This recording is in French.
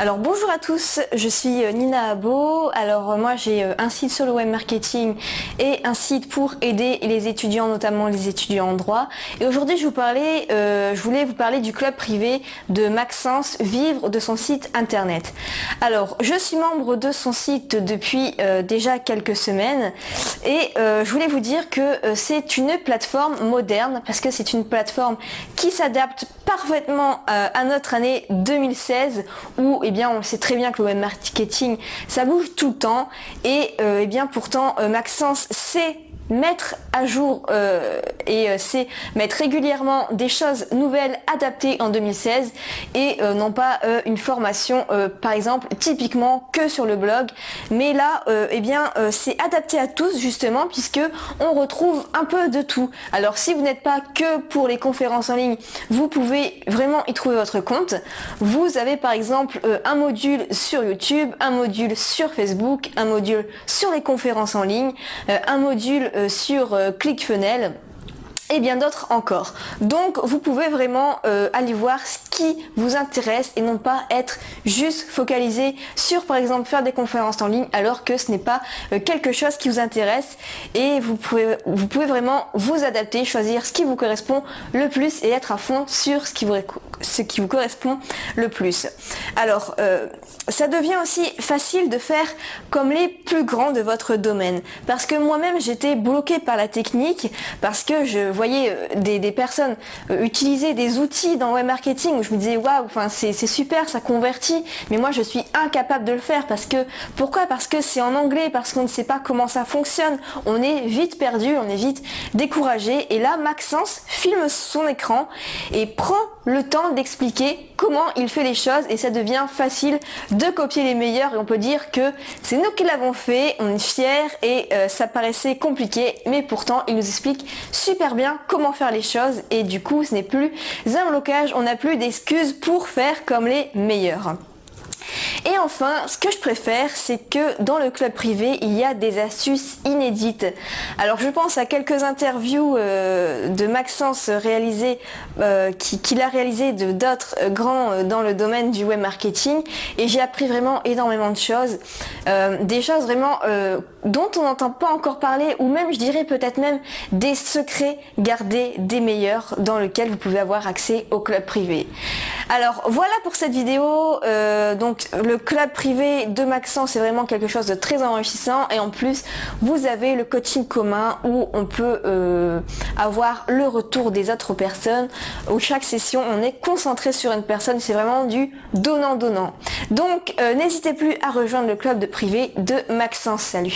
Alors bonjour à tous, je suis euh, Nina Abo. Alors euh, moi j'ai euh, un site sur le web marketing et un site pour aider les étudiants, notamment les étudiants en droit. Et aujourd'hui je voulais vous parler du club privé de Maxence Vivre de son site internet. Alors je suis membre de son site depuis déjà quelques semaines et je voulais vous dire que c'est une plateforme moderne parce que c'est une plateforme qui s'adapte parfaitement à notre année 2016 où eh bien on sait très bien que le web marketing ça bouge tout le temps. Et euh, eh bien pourtant euh, Maxence sait mettre à jour euh, et c'est mettre régulièrement des choses nouvelles adaptées en 2016 et non pas une formation par exemple typiquement que sur le blog. Mais là eh bien c'est adapté à tous justement puisque on retrouve un peu de tout. Alors si vous n'êtes pas que pour les conférences en ligne vous pouvez vraiment y trouver votre compte. Vous avez par exemple un module sur YouTube, un module sur Facebook, un module sur les conférences en ligne, euh, un module euh, sur euh, ClickFunnels et bien d'autres encore. Donc vous pouvez vraiment euh, aller voir ce qui vous intéresse et non pas être juste focalisé sur par exemple faire des conférences en ligne alors que ce n'est pas euh, quelque chose qui vous intéresse et vous pouvez, vous pouvez vraiment vous adapter, choisir ce qui vous correspond le plus et être à fond sur ce qui vous, ce qui vous correspond le plus. Alors euh, ça devient aussi facile de faire comme les plus grands de votre domaine parce que moi-même j'étais bloqué par la technique parce que je voyais euh, des, personnes euh, utiliser des outils dans web marketing où je me disais waouh, enfin c'est super, ça convertit, mais moi je suis incapable de le faire parce que pourquoi? Parce que c'est en anglais, parce qu'on ne sait pas comment ça fonctionne, on est vite perdu, on est vite découragé. Et là, Maxence filme son écran et prend le temps d'expliquer comment il fait les choses et ça devient facile de copier les meilleurs et on peut dire que c'est nous qui l'avons fait, on est fiers et euh, ça paraissait compliqué mais pourtant il nous explique super bien comment faire les choses et du coup ce n'est plus un blocage, on n'a plus d'excuses pour faire comme les meilleurs. Et enfin, ce que je préfère, c'est que dans le club privé, il y a des astuces inédites. Alors je pense à quelques interviews euh, de Maxence réalisées, euh, qu'il a réalisé de d'autres euh, grands dans le domaine du web marketing, et j'ai appris vraiment énormément de choses, des choses vraiment dont on n'entend pas encore parler, ou même je dirais peut-être même des secrets gardés des meilleurs dans lesquels vous pouvez avoir accès au club privé. Alors voilà pour cette vidéo. donc le club privé de Maxence, c'est vraiment quelque chose de très enrichissant. Et en plus, vous avez le coaching commun où on peut euh, avoir le retour des autres personnes. Où chaque session, on est concentré sur une personne. C'est vraiment du donnant-donnant. Donc, euh, n'hésitez plus à rejoindre le club de privé de Maxence. Salut